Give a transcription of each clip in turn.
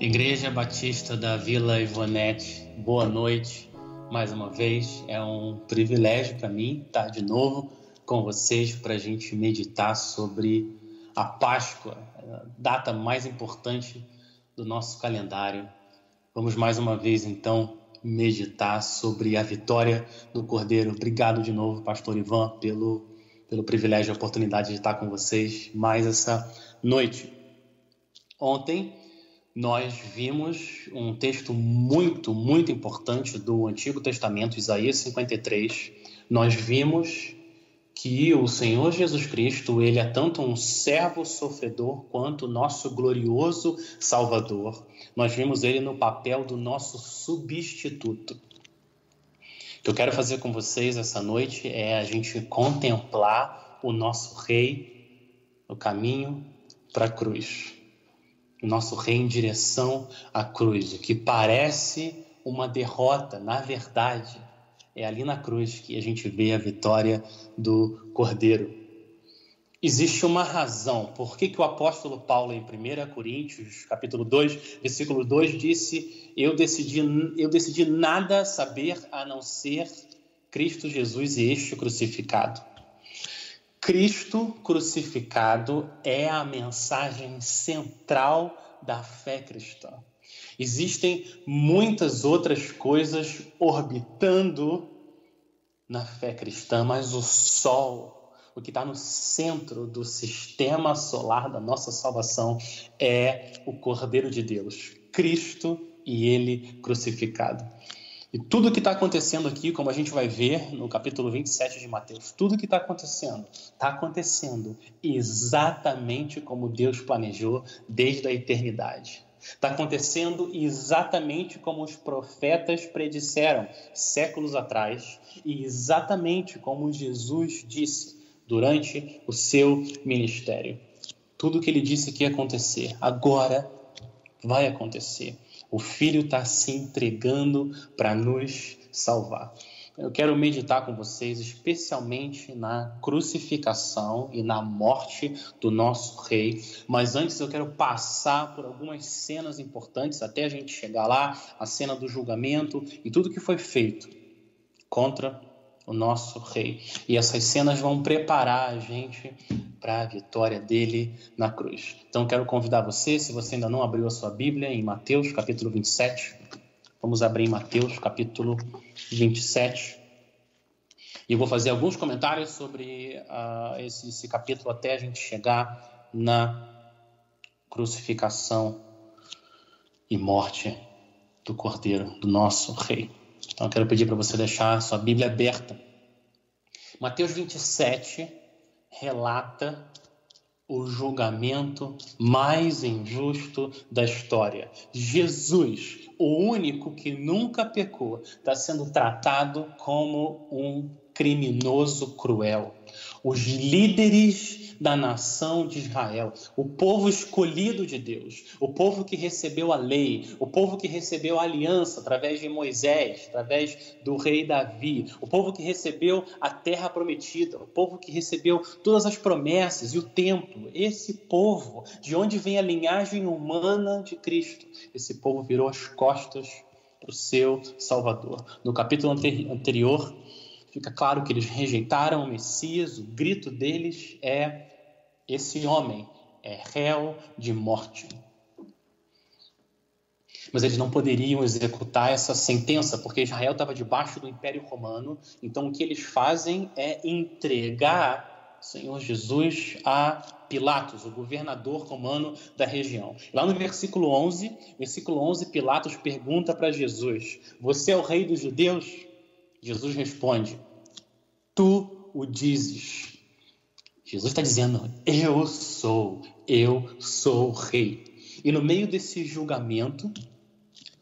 Igreja Batista da Vila Ivonete, boa noite mais uma vez. É um privilégio para mim estar de novo com vocês para a gente meditar sobre a Páscoa, a data mais importante do nosso calendário. Vamos mais uma vez então meditar sobre a vitória do Cordeiro. Obrigado de novo, Pastor Ivan, pelo, pelo privilégio e oportunidade de estar com vocês mais essa noite. Ontem nós vimos um texto muito, muito importante do Antigo Testamento, Isaías 53. Nós vimos que o Senhor Jesus Cristo, ele é tanto um servo sofredor quanto nosso glorioso Salvador. Nós vimos ele no papel do nosso substituto. O que eu quero fazer com vocês essa noite é a gente contemplar o nosso rei no caminho para a cruz nosso rei em direção à cruz, o que parece uma derrota, na verdade, é ali na cruz que a gente vê a vitória do Cordeiro. Existe uma razão por que, que o apóstolo Paulo, em 1 Coríntios, capítulo 2, versículo 2, disse: eu decidi, eu decidi nada saber a não ser Cristo Jesus e este crucificado. Cristo crucificado é a mensagem central da fé cristã. Existem muitas outras coisas orbitando na fé cristã, mas o Sol, o que está no centro do sistema solar da nossa salvação, é o Cordeiro de Deus, Cristo e Ele crucificado. E tudo que está acontecendo aqui, como a gente vai ver no capítulo 27 de Mateus, tudo que está acontecendo, está acontecendo exatamente como Deus planejou desde a eternidade. Está acontecendo exatamente como os profetas predisseram séculos atrás e exatamente como Jesus disse durante o seu ministério. Tudo que ele disse que ia acontecer, agora vai acontecer. O Filho está se entregando para nos salvar. Eu quero meditar com vocês especialmente na crucificação e na morte do nosso Rei, mas antes eu quero passar por algumas cenas importantes até a gente chegar lá a cena do julgamento e tudo que foi feito contra o nosso Rei. E essas cenas vão preparar a gente para a vitória dele na cruz. Então quero convidar você, se você ainda não abriu a sua Bíblia, em Mateus capítulo 27, vamos abrir em Mateus capítulo 27. E eu vou fazer alguns comentários sobre uh, esse, esse capítulo até a gente chegar na crucificação e morte do Cordeiro, do nosso Rei. Então eu quero pedir para você deixar sua Bíblia aberta. Mateus 27, relata o julgamento mais injusto da história. Jesus, o único que nunca pecou, está sendo tratado como um criminoso cruel. Os líderes da nação de Israel, o povo escolhido de Deus, o povo que recebeu a lei, o povo que recebeu a aliança através de Moisés, através do rei Davi, o povo que recebeu a terra prometida, o povo que recebeu todas as promessas e o templo. Esse povo, de onde vem a linhagem humana de Cristo, esse povo virou as costas para o seu Salvador. No capítulo anterior, fica claro que eles rejeitaram o Messias, o grito deles é esse homem é réu de morte. Mas eles não poderiam executar essa sentença, porque Israel estava debaixo do Império Romano. Então, o que eles fazem é entregar o Senhor Jesus a Pilatos, o governador romano da região. Lá no versículo 11, versículo 11, Pilatos pergunta para Jesus: Você é o rei dos judeus? Jesus responde: Tu o dizes. Jesus está dizendo: Eu sou, eu sou o rei. E no meio desse julgamento, no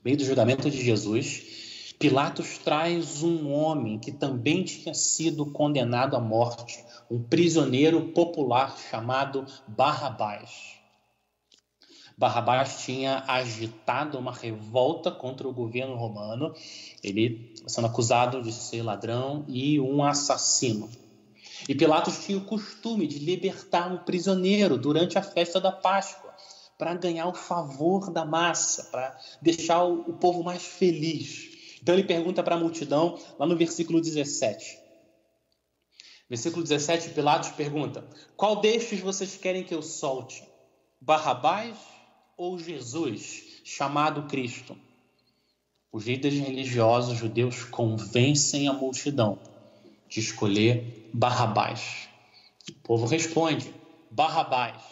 meio do julgamento de Jesus, Pilatos traz um homem que também tinha sido condenado à morte, um prisioneiro popular chamado Barrabás. Barrabás tinha agitado uma revolta contra o governo romano, ele sendo acusado de ser ladrão e um assassino. E Pilatos tinha o costume de libertar um prisioneiro durante a festa da Páscoa, para ganhar o favor da massa, para deixar o, povo mais feliz. Então ele pergunta para a multidão, lá no versículo 17. Versículo 17, Pilatos pergunta: Qual destes vocês querem que eu solte? Barrabás ou Jesus, chamado Cristo? Os líderes religiosos judeus convencem a multidão de escolher Barrabás. O povo responde: Barrabás.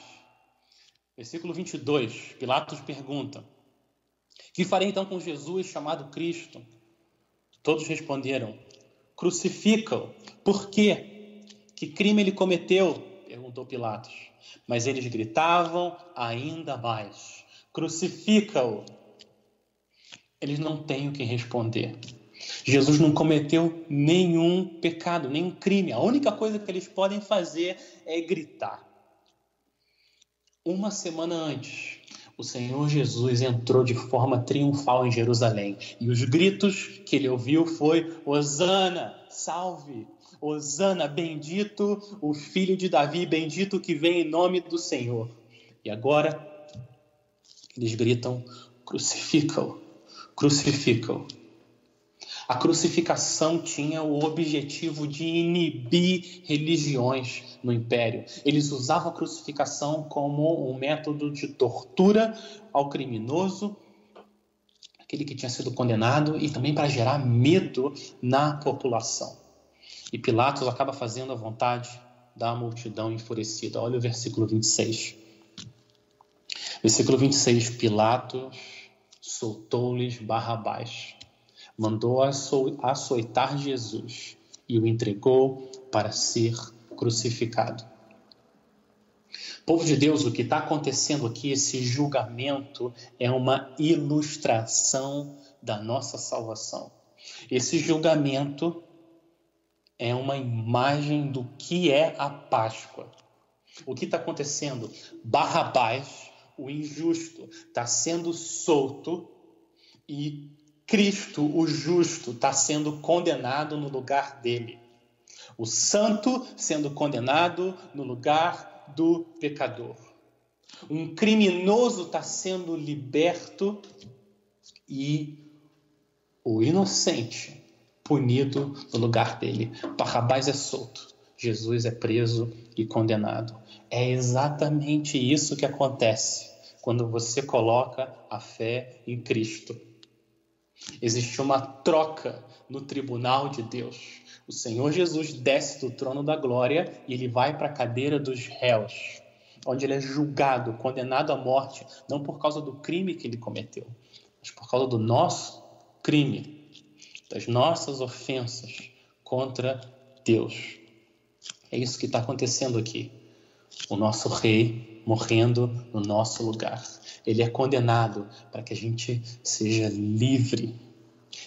Versículo 22, Pilatos pergunta: Que farei então com Jesus chamado Cristo? Todos responderam: Crucifica-o. Por quê? Que crime ele cometeu? Perguntou Pilatos. Mas eles gritavam ainda mais: Crucifica-o. Eles não têm o que responder. Jesus não cometeu nenhum pecado, nenhum crime. A única coisa que eles podem fazer é gritar. Uma semana antes, o Senhor Jesus entrou de forma triunfal em Jerusalém e os gritos que ele ouviu foi: Hosana, salve! Hosana, bendito o filho de Davi, bendito que vem em nome do Senhor. E agora eles gritam: crucifica-o, crucifica-o. A crucificação tinha o objetivo de inibir religiões no império. Eles usavam a crucificação como um método de tortura ao criminoso, aquele que tinha sido condenado, e também para gerar medo na população. E Pilatos acaba fazendo a vontade da multidão enfurecida. Olha o versículo 26. Versículo 26: Pilatos soltou-lhes Barrabás mandou açoitar Jesus e o entregou para ser crucificado. Povo de Deus, o que está acontecendo aqui, esse julgamento, é uma ilustração da nossa salvação. Esse julgamento é uma imagem do que é a Páscoa. O que está acontecendo? Barrabás, o injusto, está sendo solto e Cristo, o justo, está sendo condenado no lugar dele. O santo sendo condenado no lugar do pecador. Um criminoso está sendo liberto e o inocente punido no lugar dele. Barrabás é solto, Jesus é preso e condenado. É exatamente isso que acontece quando você coloca a fé em Cristo. Existe uma troca no tribunal de Deus. O Senhor Jesus desce do trono da glória e ele vai para a cadeira dos réus, onde ele é julgado, condenado à morte, não por causa do crime que ele cometeu, mas por causa do nosso crime, das nossas ofensas contra Deus. É isso que está acontecendo aqui. O nosso rei morrendo no nosso lugar. Ele é condenado para que a gente seja livre,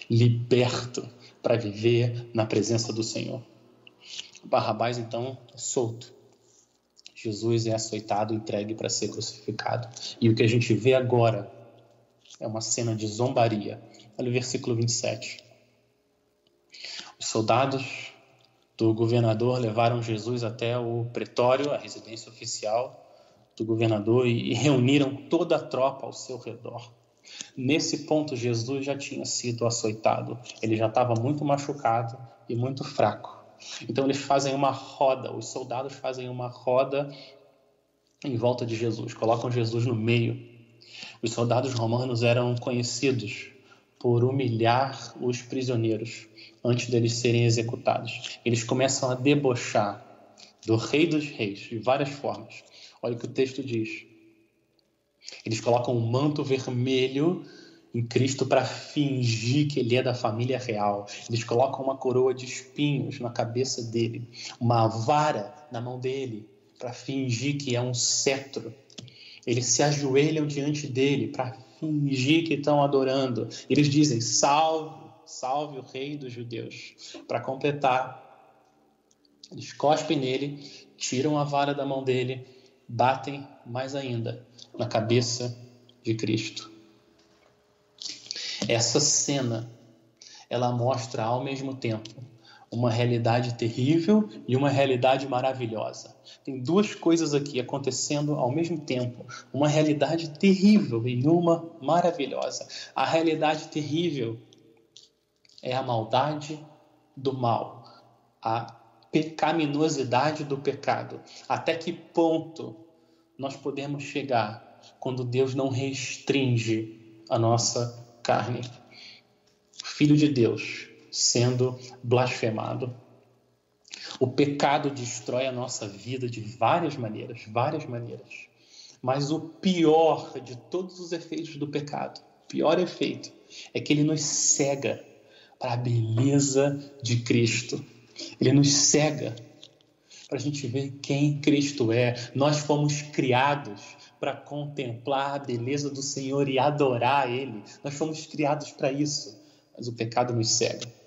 liberto para viver na presença do Senhor. Barrabás, então, é solto. Jesus é açoitado, entregue para ser crucificado. E o que a gente vê agora é uma cena de zombaria. Olha o versículo 27. Os soldados do governador levaram Jesus até o pretório, a residência oficial, do governador e reuniram toda a tropa ao seu redor. Nesse ponto, Jesus já tinha sido açoitado, ele já estava muito machucado e muito fraco. Então, eles fazem uma roda, os soldados fazem uma roda em volta de Jesus, colocam Jesus no meio. Os soldados romanos eram conhecidos por humilhar os prisioneiros antes deles serem executados. Eles começam a debochar do Rei dos Reis de várias formas. Olha o que o texto diz. Eles colocam um manto vermelho em Cristo para fingir que ele é da família real. Eles colocam uma coroa de espinhos na cabeça dele, uma vara na mão dele para fingir que é um cetro. Eles se ajoelham diante dele para fingir que estão adorando. Eles dizem: Salve, salve o rei dos judeus. Para completar, eles cospem nele, tiram a vara da mão dele batem mais ainda na cabeça de Cristo. Essa cena, ela mostra ao mesmo tempo uma realidade terrível e uma realidade maravilhosa. Tem duas coisas aqui acontecendo ao mesmo tempo: uma realidade terrível e uma maravilhosa. A realidade terrível é a maldade do mal, a pecaminosidade do pecado. Até que ponto nós podemos chegar quando Deus não restringe a nossa carne? Filho de Deus sendo blasfemado. O pecado destrói a nossa vida de várias maneiras, várias maneiras. Mas o pior de todos os efeitos do pecado, pior efeito, é que ele nos cega para a beleza de Cristo. Ele nos cega para a gente ver quem Cristo é. Nós fomos criados para contemplar a beleza do Senhor e adorar Ele. Nós fomos criados para isso, mas o pecado nos cega.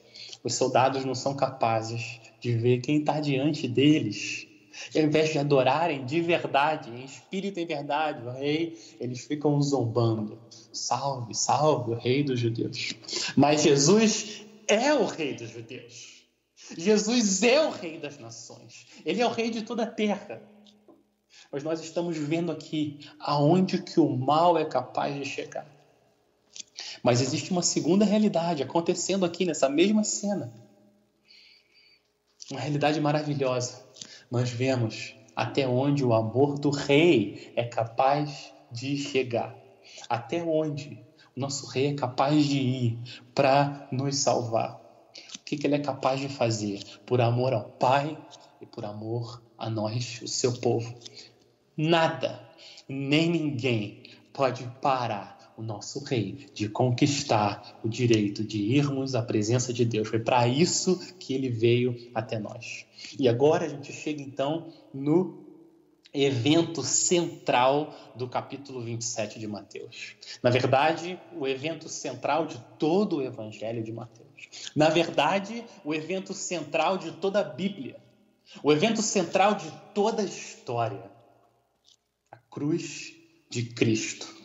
Os soldados não são capazes de ver quem está diante deles. E ao invés de adorarem de verdade, em espírito e verdade, o rei, eles ficam zombando. Salve, salve o rei dos judeus. Mas Jesus é o rei dos judeus. Jesus é o rei das nações. Ele é o rei de toda a terra. Mas nós estamos vendo aqui aonde que o mal é capaz de chegar. Mas existe uma segunda realidade acontecendo aqui nessa mesma cena. Uma realidade maravilhosa. Nós vemos até onde o amor do rei é capaz de chegar. Até onde o nosso rei é capaz de ir para nos salvar. O que, que ele é capaz de fazer por amor ao Pai e por amor a nós, o seu povo. Nada, nem ninguém pode parar o nosso rei, de conquistar o direito de irmos à presença de Deus. Foi para isso que ele veio até nós. E agora a gente chega então no evento central do capítulo 27 de Mateus. Na verdade, o evento central de todo o evangelho de Mateus. Na verdade, o evento central de toda a Bíblia. O evento central de toda a história. A cruz de Cristo.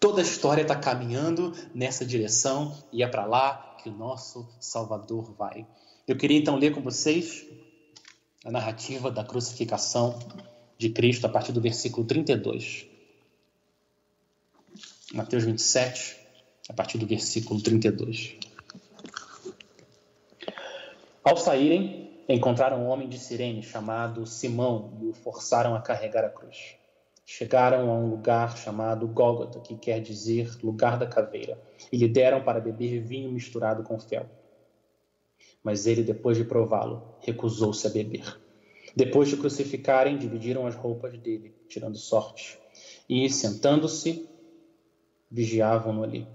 Toda a história está caminhando nessa direção e é para lá que o nosso Salvador vai. Eu queria então ler com vocês a narrativa da crucificação de Cristo a partir do versículo 32. Mateus 27, a partir do versículo 32. Ao saírem, encontraram um homem de Sirene chamado Simão e o forçaram a carregar a cruz chegaram a um lugar chamado Gólgota, que quer dizer lugar da caveira, e lhe deram para beber vinho misturado com fel. Mas ele, depois de prová-lo, recusou-se a beber. Depois de crucificarem, dividiram as roupas dele, tirando sorte, e, sentando-se, vigiavam-no ali.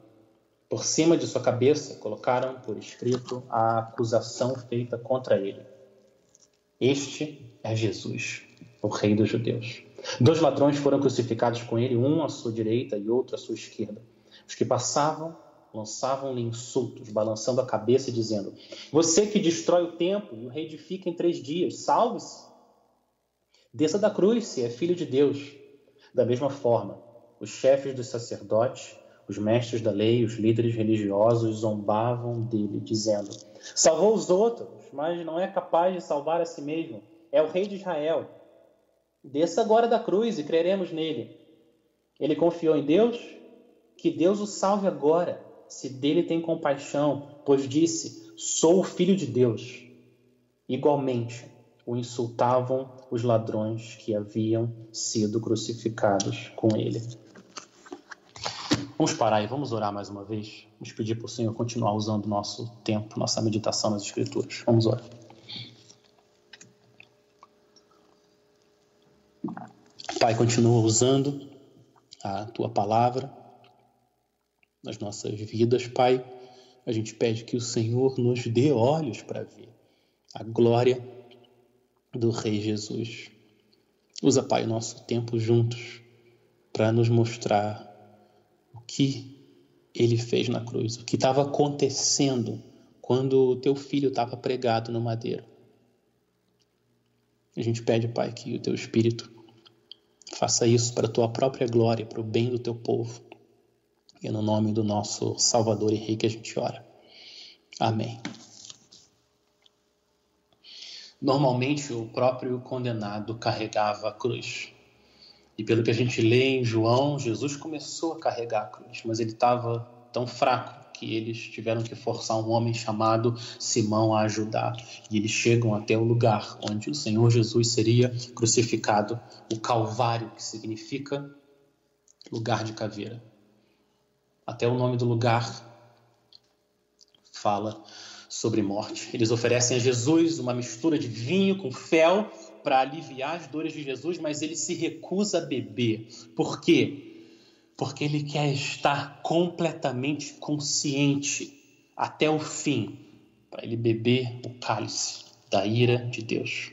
Por cima de sua cabeça, colocaram por escrito a acusação feita contra ele. Este é Jesus, o Rei dos Judeus. Dois ladrões foram crucificados com ele, um à sua direita e outro à sua esquerda. Os que passavam lançavam-lhe insultos, balançando a cabeça e dizendo: Você que destrói o templo e o reedifica em três dias, salve-se. Desça da cruz se é filho de Deus. Da mesma forma, os chefes dos sacerdotes, os mestres da lei, os líderes religiosos zombavam dele, dizendo: Salvou os outros, mas não é capaz de salvar a si mesmo. É o rei de Israel. Desça agora da cruz e creremos nele. Ele confiou em Deus? Que Deus o salve agora, se dele tem compaixão, pois disse: Sou o filho de Deus. Igualmente, o insultavam os ladrões que haviam sido crucificados com ele. Vamos parar e vamos orar mais uma vez. Vamos pedir para o Senhor continuar usando nosso tempo, nossa meditação nas Escrituras. Vamos orar. Pai, continua usando a tua palavra nas nossas vidas, Pai. A gente pede que o Senhor nos dê olhos para ver a glória do Rei Jesus. Usa, Pai, o nosso tempo juntos para nos mostrar o que ele fez na cruz, o que estava acontecendo quando o teu filho estava pregado no madeiro. A gente pede, Pai, que o teu Espírito Faça isso para a tua própria glória, para o bem do teu povo. E no nome do nosso Salvador e Rei que a gente ora. Amém. Normalmente o próprio condenado carregava a cruz. E pelo que a gente lê em João, Jesus começou a carregar a cruz, mas ele estava tão fraco que eles tiveram que forçar um homem chamado Simão a ajudar. E eles chegam até o lugar onde o Senhor Jesus seria crucificado, o Calvário, que significa lugar de caveira. Até o nome do lugar fala sobre morte. Eles oferecem a Jesus uma mistura de vinho com fel para aliviar as dores de Jesus, mas ele se recusa a beber. Por quê? Porque ele quer estar completamente consciente até o fim, para ele beber o cálice da ira de Deus.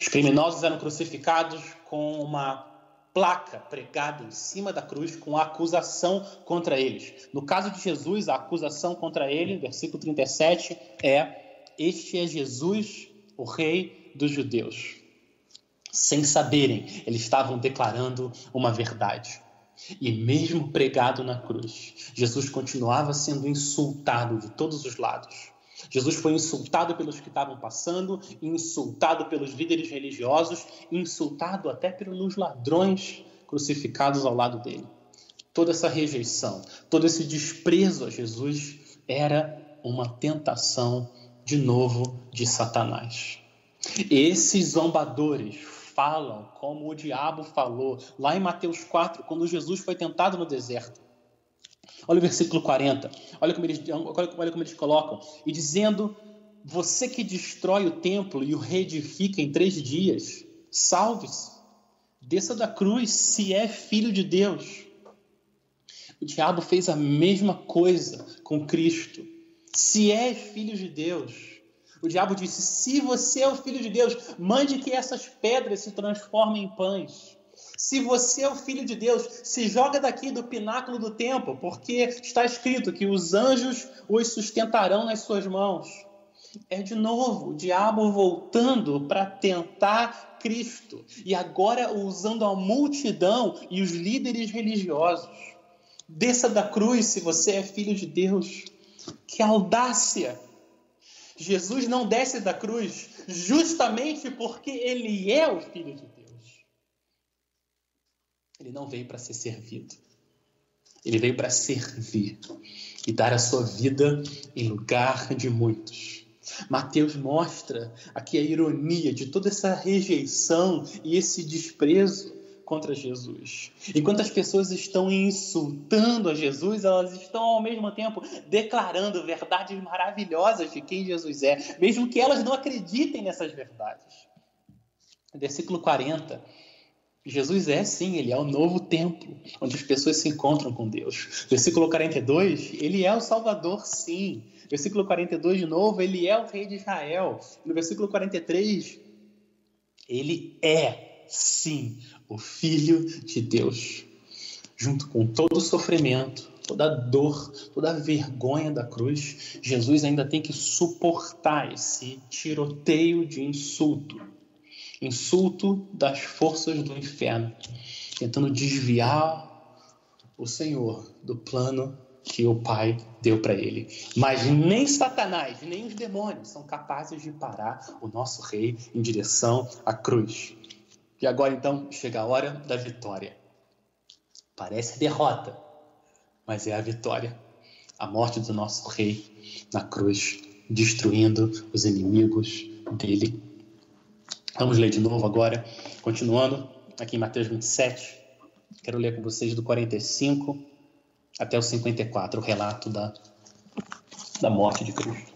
Os criminosos eram crucificados com uma placa pregada em cima da cruz com a acusação contra eles. No caso de Jesus, a acusação contra ele, versículo 37, é: Este é Jesus, o Rei dos Judeus. Sem saberem, eles estavam declarando uma verdade. E mesmo pregado na cruz, Jesus continuava sendo insultado de todos os lados. Jesus foi insultado pelos que estavam passando, insultado pelos líderes religiosos, insultado até pelos ladrões crucificados ao lado dele. Toda essa rejeição, todo esse desprezo a Jesus era uma tentação de novo de Satanás. Esses zombadores falam como o diabo falou lá em Mateus 4, quando Jesus foi tentado no deserto. Olha o versículo 40. Olha como eles, olha como eles colocam. E dizendo: Você que destrói o templo e o reedifica em três dias, salve-se. Desça da cruz se é filho de Deus. O diabo fez a mesma coisa com Cristo. Se é filho de Deus, o diabo disse: Se você é o filho de Deus, mande que essas pedras se transformem em pães. Se você é o filho de Deus, se joga daqui do pináculo do templo, porque está escrito que os anjos os sustentarão nas suas mãos. É de novo o diabo voltando para tentar Cristo e agora usando a multidão e os líderes religiosos. Desça da cruz se você é filho de Deus. Que audácia! Jesus não desce da cruz justamente porque ele é o Filho de Deus. Ele não veio para ser servido. Ele veio para servir e dar a sua vida em lugar de muitos. Mateus mostra aqui a ironia de toda essa rejeição e esse desprezo contra Jesus. Enquanto as pessoas estão insultando a Jesus, elas estão ao mesmo tempo declarando verdades maravilhosas de quem Jesus é, mesmo que elas não acreditem nessas verdades. Versículo 40. Jesus é sim, ele é o novo templo, onde as pessoas se encontram com Deus. Versículo 42, ele é o Salvador, sim. Versículo 42 de novo, ele é o Rei de Israel. No versículo 43, ele é sim o Filho de Deus, junto com todo o sofrimento, toda a dor, toda a vergonha da cruz, Jesus ainda tem que suportar esse tiroteio de insulto insulto das forças do inferno, tentando desviar o Senhor do plano que o Pai deu para ele. Mas nem Satanás, nem os demônios são capazes de parar o nosso rei em direção à cruz. E agora então chega a hora da vitória. Parece derrota, mas é a vitória. A morte do nosso rei na cruz, destruindo os inimigos dele. Vamos ler de novo agora, continuando aqui em Mateus 27. Quero ler com vocês do 45 até o 54, o relato da, da morte de Cristo.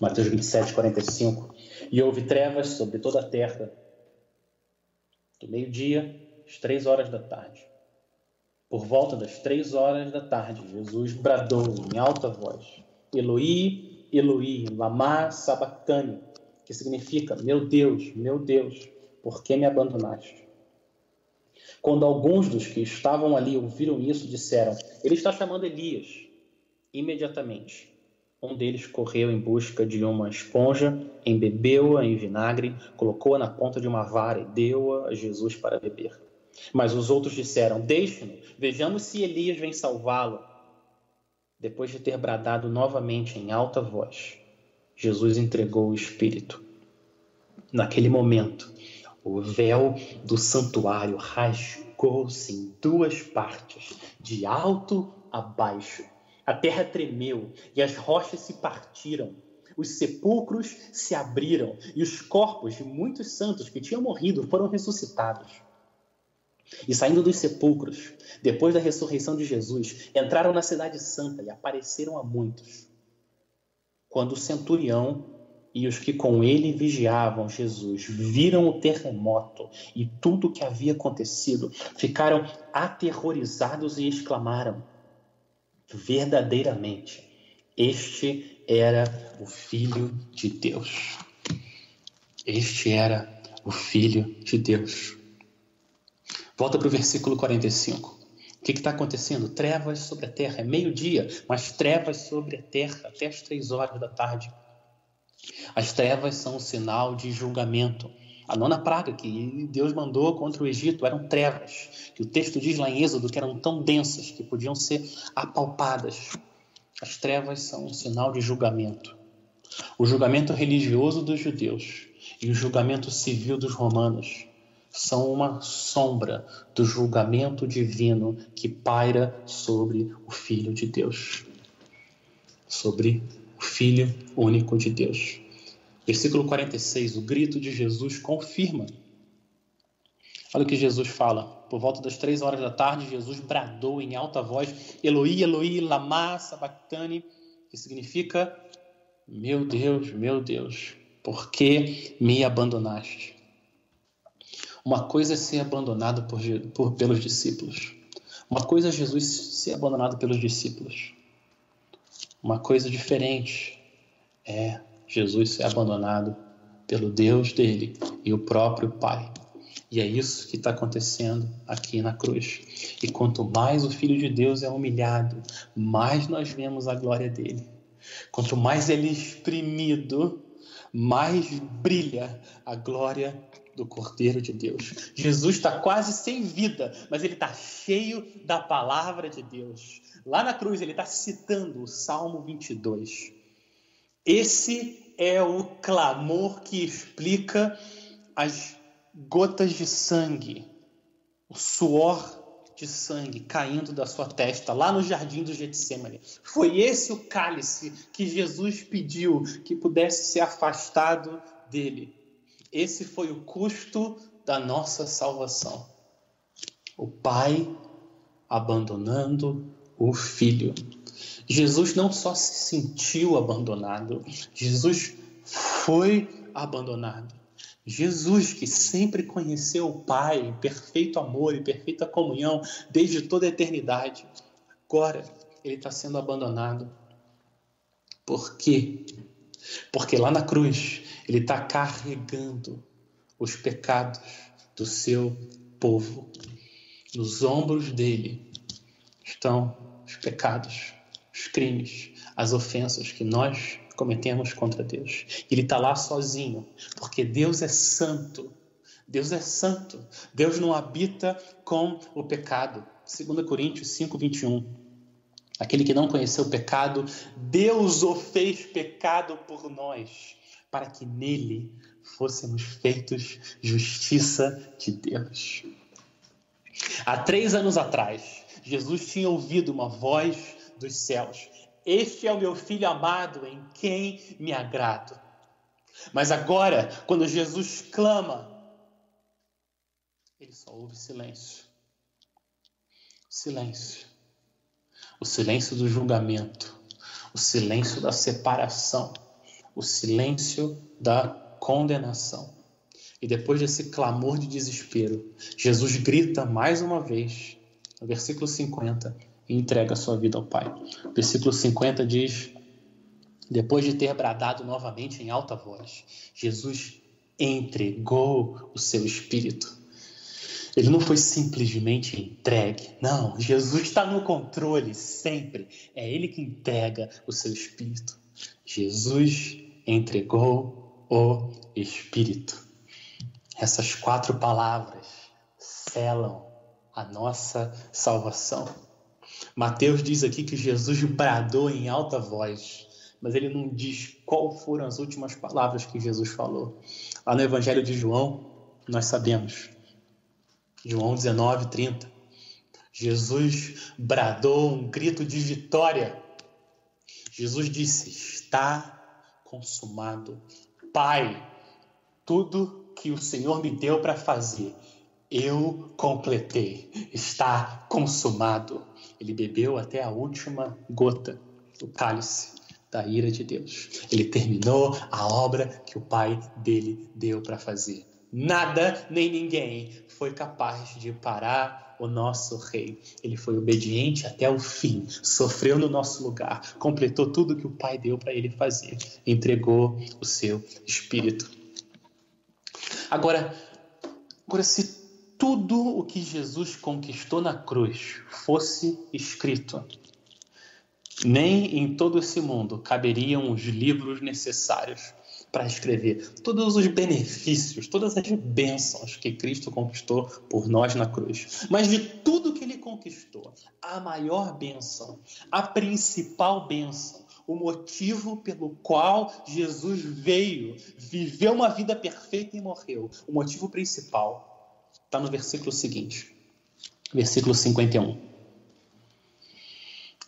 Mateus 27, 45. E houve trevas sobre toda a terra, do meio-dia às três horas da tarde. Por volta das três horas da tarde, Jesus bradou em alta voz: Eloi, Eloi, lama sabachthani, que significa: Meu Deus, meu Deus, por que me abandonaste? Quando alguns dos que estavam ali ouviram isso, disseram: Ele está chamando Elias. Imediatamente, um deles correu em busca de uma esponja, embebeu-a em vinagre, colocou-a na ponta de uma vara e deu-a a Jesus para beber. Mas os outros disseram: Deixe-no, vejamos se Elias vem salvá-lo. Depois de ter bradado novamente em alta voz, Jesus entregou o Espírito. Naquele momento, o véu do santuário rasgou-se em duas partes, de alto a baixo. A terra tremeu e as rochas se partiram. Os sepulcros se abriram e os corpos de muitos santos que tinham morrido foram ressuscitados. E saindo dos sepulcros, depois da ressurreição de Jesus, entraram na Cidade Santa e apareceram a muitos. Quando o centurião e os que com ele vigiavam Jesus viram o terremoto e tudo o que havia acontecido, ficaram aterrorizados e exclamaram: Verdadeiramente, este era o Filho de Deus. Este era o Filho de Deus. Volta para o versículo 45. O que está acontecendo? Trevas sobre a terra. É meio-dia, mas trevas sobre a terra até as três horas da tarde. As trevas são um sinal de julgamento. A nona praga que Deus mandou contra o Egito eram trevas, que o texto diz lá em Êxodo que eram tão densas que podiam ser apalpadas. As trevas são um sinal de julgamento. O julgamento religioso dos judeus e o julgamento civil dos romanos são uma sombra do julgamento divino que paira sobre o Filho de Deus, sobre o Filho único de Deus. Versículo 46, o grito de Jesus confirma. Olha o que Jesus fala. Por volta das três horas da tarde, Jesus bradou em alta voz: Eloi, Eloi, lama sabachthani, que significa: Meu Deus, meu Deus, por que me abandonaste? Uma coisa é ser abandonado por, por, pelos discípulos. Uma coisa é Jesus ser abandonado pelos discípulos. Uma coisa diferente é Jesus ser abandonado pelo Deus dele e o próprio Pai. E é isso que está acontecendo aqui na cruz. E quanto mais o Filho de Deus é humilhado, mais nós vemos a glória dele. Quanto mais ele é exprimido, mais brilha a glória do Cordeiro de Deus. Jesus está quase sem vida, mas ele está cheio da palavra de Deus. Lá na cruz, ele está citando o Salmo 22. Esse é o clamor que explica as gotas de sangue, o suor de sangue caindo da sua testa lá no jardim do Getsemane. Foi esse o cálice que Jesus pediu que pudesse ser afastado dele. Esse foi o custo da nossa salvação. O Pai abandonando o Filho. Jesus não só se sentiu abandonado, Jesus foi abandonado. Jesus, que sempre conheceu o Pai perfeito amor e perfeita comunhão desde toda a eternidade, agora ele está sendo abandonado. Por quê? Porque lá na cruz ele está carregando os pecados do seu povo. Nos ombros dele estão os pecados, os crimes, as ofensas que nós cometemos contra Deus. Ele está lá sozinho, porque Deus é santo. Deus é santo. Deus não habita com o pecado. 2 Coríntios 5, 21. Aquele que não conheceu o pecado, Deus o fez pecado por nós, para que nele fôssemos feitos justiça de Deus. Há três anos atrás, Jesus tinha ouvido uma voz dos céus: Este é o meu filho amado, em quem me agrado. Mas agora, quando Jesus clama, ele só ouve silêncio. Silêncio o silêncio do julgamento, o silêncio da separação, o silêncio da condenação. E depois desse clamor de desespero, Jesus grita mais uma vez, no versículo 50, e entrega sua vida ao Pai. O versículo 50 diz: Depois de ter bradado novamente em alta voz, Jesus entregou o seu espírito. Ele não foi simplesmente entregue. Não, Jesus está no controle sempre. É Ele que entrega o seu espírito. Jesus entregou o espírito. Essas quatro palavras selam a nossa salvação. Mateus diz aqui que Jesus bradou em alta voz. mas ele não diz qual foram as últimas palavras que Jesus falou. Lá no Evangelho de João, nós sabemos. João 19, 30. Jesus bradou um grito de vitória. Jesus disse: Está consumado. Pai, tudo que o Senhor me deu para fazer, eu completei. Está consumado. Ele bebeu até a última gota do cálice da ira de Deus. Ele terminou a obra que o Pai dele deu para fazer. Nada nem ninguém foi capaz de parar o nosso rei. Ele foi obediente até o fim, sofreu no nosso lugar, completou tudo que o Pai deu para ele fazer, entregou o seu espírito. Agora, agora se tudo o que Jesus conquistou na cruz fosse escrito, nem em todo esse mundo caberiam os livros necessários para escrever todos os benefícios, todas as bênçãos que Cristo conquistou por nós na cruz. Mas de tudo que ele conquistou, a maior bênção, a principal bênção, o motivo pelo qual Jesus veio, viveu uma vida perfeita e morreu, o motivo principal está no versículo seguinte, versículo 51.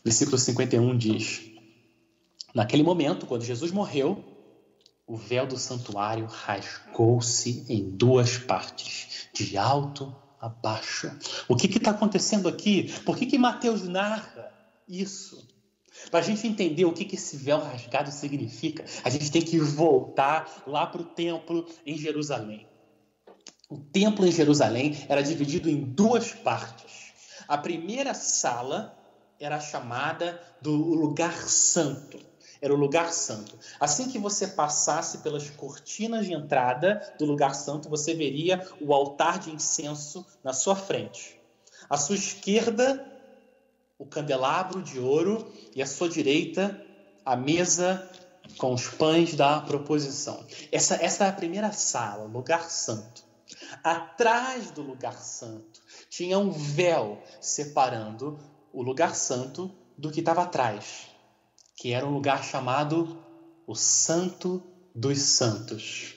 Versículo 51 diz: Naquele momento, quando Jesus morreu, o véu do santuário rasgou-se em duas partes, de alto a baixo. O que está acontecendo aqui? Por que, que Mateus narra isso? Para a gente entender o que, que esse véu rasgado significa, a gente tem que voltar lá para o templo em Jerusalém. O templo em Jerusalém era dividido em duas partes. A primeira sala era chamada do lugar santo. Era o lugar santo. Assim que você passasse pelas cortinas de entrada do lugar santo, você veria o altar de incenso na sua frente. À sua esquerda, o candelabro de ouro e à sua direita, a mesa com os pães da proposição. Essa, essa é a primeira sala, lugar santo. Atrás do lugar santo tinha um véu separando o lugar santo do que estava atrás, que era um lugar chamado o Santo dos Santos.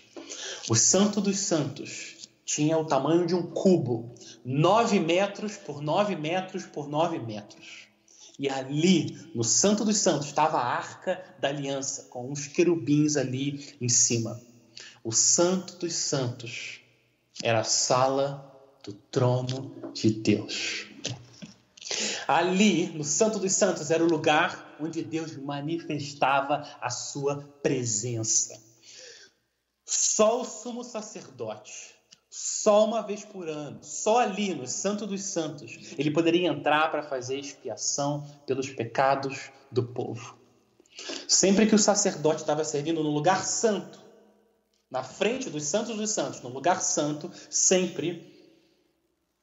O Santo dos Santos tinha o tamanho de um cubo, 9 metros por 9 metros por 9 metros. E ali, no Santo dos Santos, estava a Arca da Aliança, com uns querubins ali em cima. O Santo dos Santos era a sala do trono de Deus. Ali, no Santo dos Santos, era o lugar onde Deus manifestava a sua presença. Só o sumo sacerdote, só uma vez por ano, só ali no Santo dos Santos, ele poderia entrar para fazer expiação pelos pecados do povo. Sempre que o sacerdote estava servindo no lugar santo, na frente dos santos dos santos, no lugar santo, sempre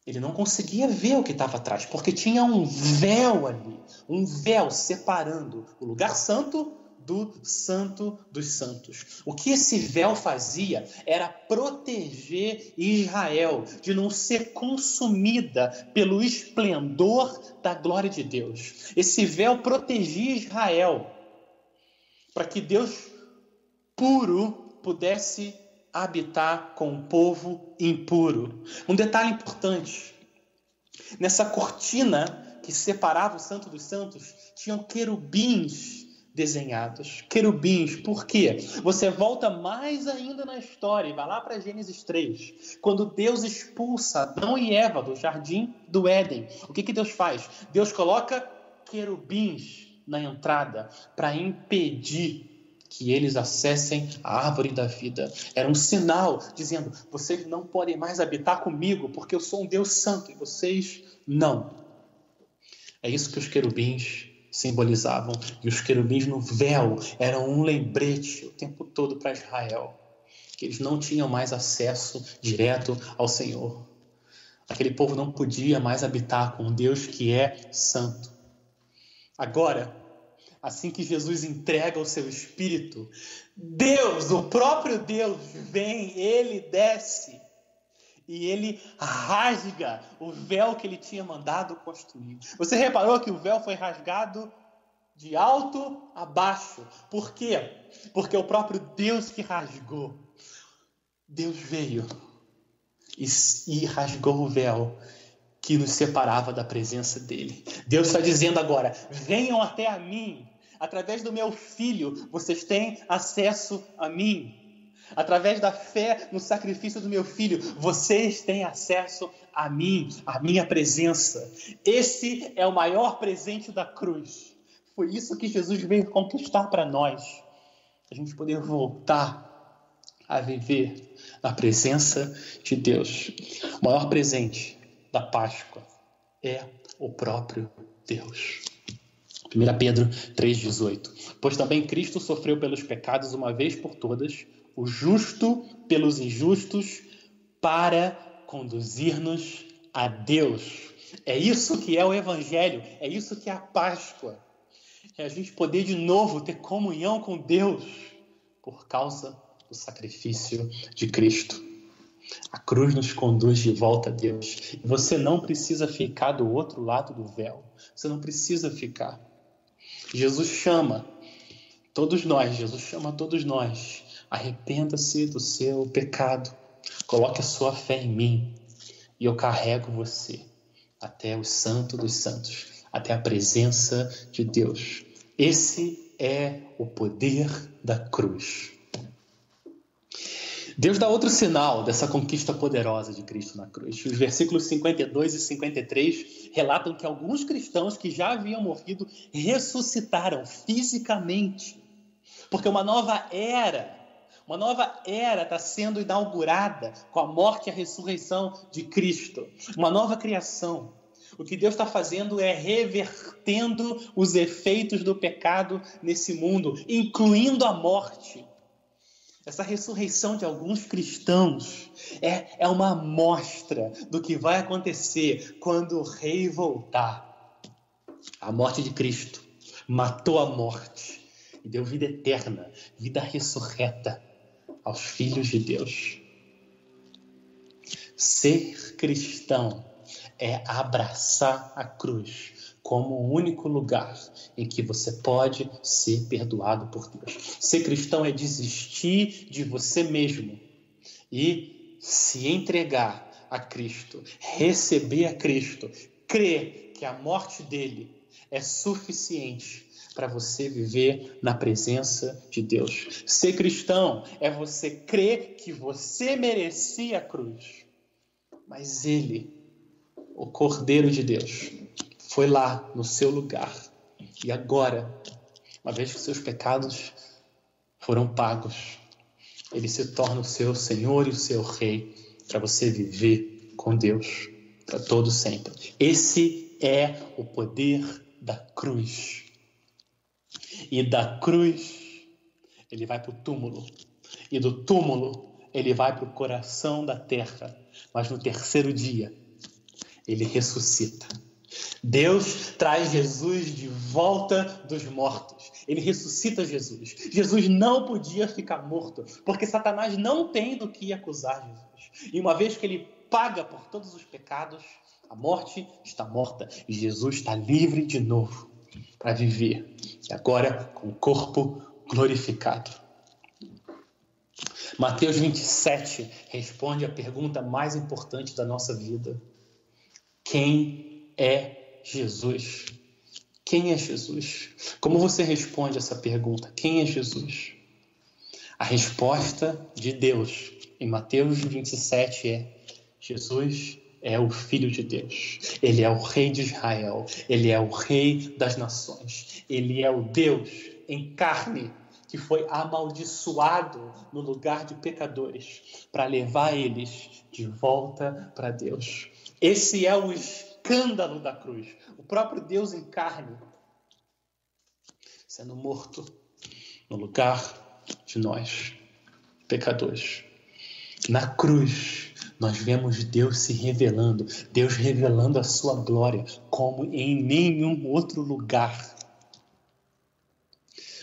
ele não conseguia ver o que estava atrás, porque tinha um véu ali, um véu separando o lugar santo do santo dos santos. O que esse véu fazia era proteger Israel de não ser consumida pelo esplendor da glória de Deus. Esse véu protegia Israel para que Deus puro pudesse habitar com o povo impuro. Um detalhe importante: nessa cortina que separava o Santo dos Santos, tinham querubins desenhados. Querubins, por quê? Você volta mais ainda na história e vai lá para Gênesis 3, quando Deus expulsa Adão e Eva do jardim do Éden. O que, que Deus faz? Deus coloca querubins na entrada para impedir que eles acessem a árvore da vida. Era um sinal dizendo: vocês não podem mais habitar comigo, porque eu sou um Deus santo e vocês não. É isso que os querubins simbolizavam. E os querubins no véu eram um lembrete o tempo todo para Israel, que eles não tinham mais acesso direto ao Senhor. Aquele povo não podia mais habitar com Deus que é santo. Agora, assim que Jesus entrega o seu espírito, Deus, o próprio Deus, vem, ele desce e ele rasga o véu que ele tinha mandado construir. Você reparou que o véu foi rasgado de alto a baixo. Por quê? Porque o próprio Deus que rasgou. Deus veio e, e rasgou o véu que nos separava da presença dele. Deus está dizendo agora: venham até a mim. Através do meu filho, vocês têm acesso a mim. Através da fé no sacrifício do meu filho, vocês têm acesso a mim, a minha presença. Esse é o maior presente da cruz. Foi isso que Jesus veio conquistar para nós. A gente poder voltar a viver na presença de Deus. O maior presente da Páscoa é o próprio Deus. 1 Pedro 3,18. Pois também Cristo sofreu pelos pecados uma vez por todas, o justo pelos injustos, para conduzir-nos a Deus. É isso que é o Evangelho, é isso que é a Páscoa. É a gente poder de novo ter comunhão com Deus por causa do sacrifício de Cristo. A cruz nos conduz de volta a Deus. Você não precisa ficar do outro lado do véu. Você não precisa ficar. Jesus chama todos nós, Jesus chama todos nós. Arrependa-se do seu pecado. Coloque a sua fé em mim. E eu carrego você até o Santo dos Santos, até a presença de Deus. Esse é o poder da cruz. Deus dá outro sinal dessa conquista poderosa de Cristo na cruz. Os versículos 52 e 53 relatam que alguns cristãos que já haviam morrido ressuscitaram fisicamente, porque uma nova era, uma nova era está sendo inaugurada com a morte e a ressurreição de Cristo, uma nova criação. O que Deus está fazendo é revertendo os efeitos do pecado nesse mundo, incluindo a morte essa ressurreição de alguns cristãos é, é uma amostra do que vai acontecer quando o rei voltar. A morte de Cristo matou a morte e deu vida eterna, vida ressurreta aos filhos de Deus. Ser cristão é abraçar a cruz como o único lugar em que você pode ser perdoado por Deus. Ser cristão é desistir de você mesmo e se entregar a Cristo, receber a Cristo, crer que a morte dele é suficiente para você viver na presença de Deus. Ser cristão é você crer que você merecia a cruz, mas ele, o Cordeiro de Deus, foi lá no seu lugar. E agora, uma vez que seus pecados foram pagos, ele se torna o seu Senhor e o seu Rei para você viver com Deus para todo sempre. Esse é o poder da cruz. E da cruz ele vai para o túmulo. E do túmulo ele vai para o coração da terra. Mas no terceiro dia ele ressuscita. Deus traz Jesus de volta dos mortos. Ele ressuscita Jesus. Jesus não podia ficar morto, porque Satanás não tem do que acusar Jesus. E uma vez que ele paga por todos os pecados, a morte está morta e Jesus está livre de novo para viver. E agora com o corpo glorificado. Mateus 27 responde a pergunta mais importante da nossa vida: Quem é Jesus? Quem é Jesus? Como você responde essa pergunta? Quem é Jesus? A resposta de Deus em Mateus 27 é: Jesus é o Filho de Deus. Ele é o Rei de Israel. Ele é o Rei das nações. Ele é o Deus em carne que foi amaldiçoado no lugar de pecadores para levar eles de volta para Deus. Esse é o escândalo da cruz. O próprio Deus em carne sendo morto no lugar de nós, pecadores. Na cruz, nós vemos Deus se revelando, Deus revelando a sua glória como em nenhum outro lugar.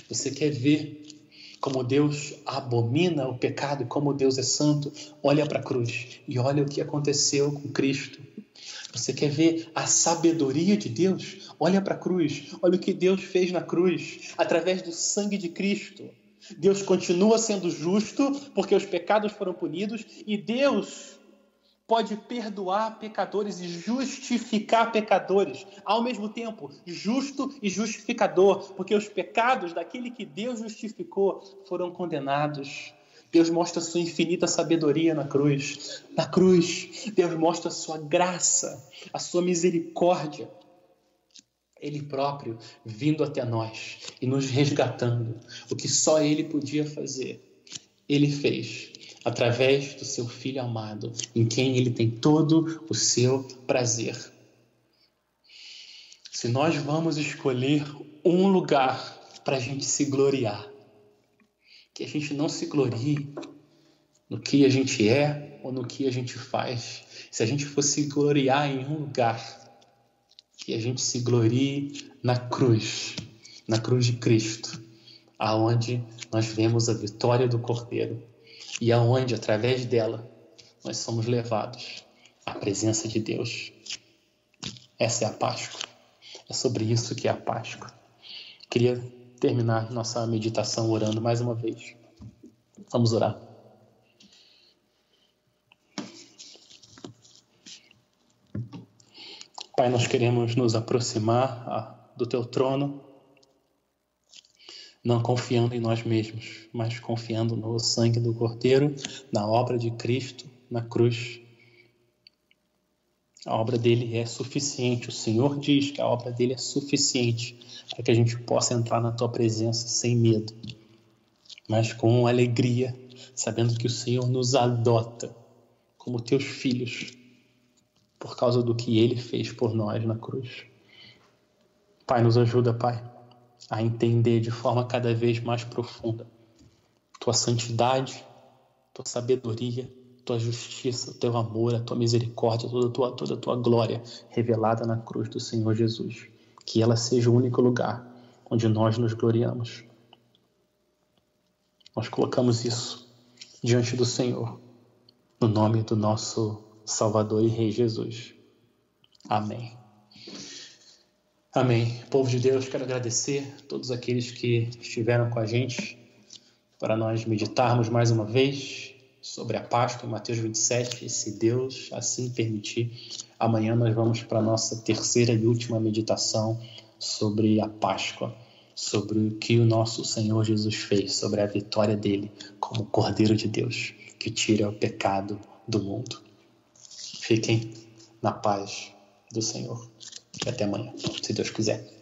Você quer ver como Deus abomina o pecado, como Deus é santo? Olha para a cruz e olha o que aconteceu com Cristo. Você quer ver a sabedoria de Deus? Olha para a cruz. Olha o que Deus fez na cruz, através do sangue de Cristo. Deus continua sendo justo porque os pecados foram punidos e Deus pode perdoar pecadores e justificar pecadores, ao mesmo tempo, justo e justificador, porque os pecados daquele que Deus justificou foram condenados. Deus mostra a sua infinita sabedoria na cruz. Na cruz, Deus mostra a sua graça, a sua misericórdia. Ele próprio vindo até nós e nos resgatando. O que só Ele podia fazer, Ele fez através do seu Filho amado, em quem ele tem todo o seu prazer. Se nós vamos escolher um lugar para a gente se gloriar, que a gente não se glorie no que a gente é ou no que a gente faz. Se a gente fosse gloriar em um lugar, que a gente se glorie na cruz, na cruz de Cristo, aonde nós vemos a vitória do Cordeiro e aonde, através dela, nós somos levados à presença de Deus. Essa é a Páscoa. É sobre isso que é a Páscoa. Queria terminar nossa meditação orando mais uma vez. Vamos orar. Pai, nós queremos nos aproximar ah, do teu trono não confiando em nós mesmos, mas confiando no sangue do Cordeiro, na obra de Cristo na cruz. A obra dele é suficiente. O Senhor diz que a obra dele é suficiente para que a gente possa entrar na tua presença sem medo, mas com alegria, sabendo que o Senhor nos adota como teus filhos por causa do que ele fez por nós na cruz. Pai, nos ajuda, Pai a entender de forma cada vez mais profunda tua santidade, tua sabedoria, tua justiça, teu amor, a tua misericórdia, toda a tua, toda a tua glória revelada na cruz do Senhor Jesus. Que ela seja o único lugar onde nós nos gloriamos. Nós colocamos isso diante do Senhor, no nome do nosso Salvador e Rei Jesus. Amém. Amém. Povo de Deus, quero agradecer a todos aqueles que estiveram com a gente para nós meditarmos mais uma vez sobre a Páscoa em Mateus 27. E se Deus assim permitir, amanhã nós vamos para a nossa terceira e última meditação sobre a Páscoa, sobre o que o nosso Senhor Jesus fez, sobre a vitória dele como Cordeiro de Deus que tira o pecado do mundo. Fiquem na paz do Senhor. E até amanhã, se Deus quiser.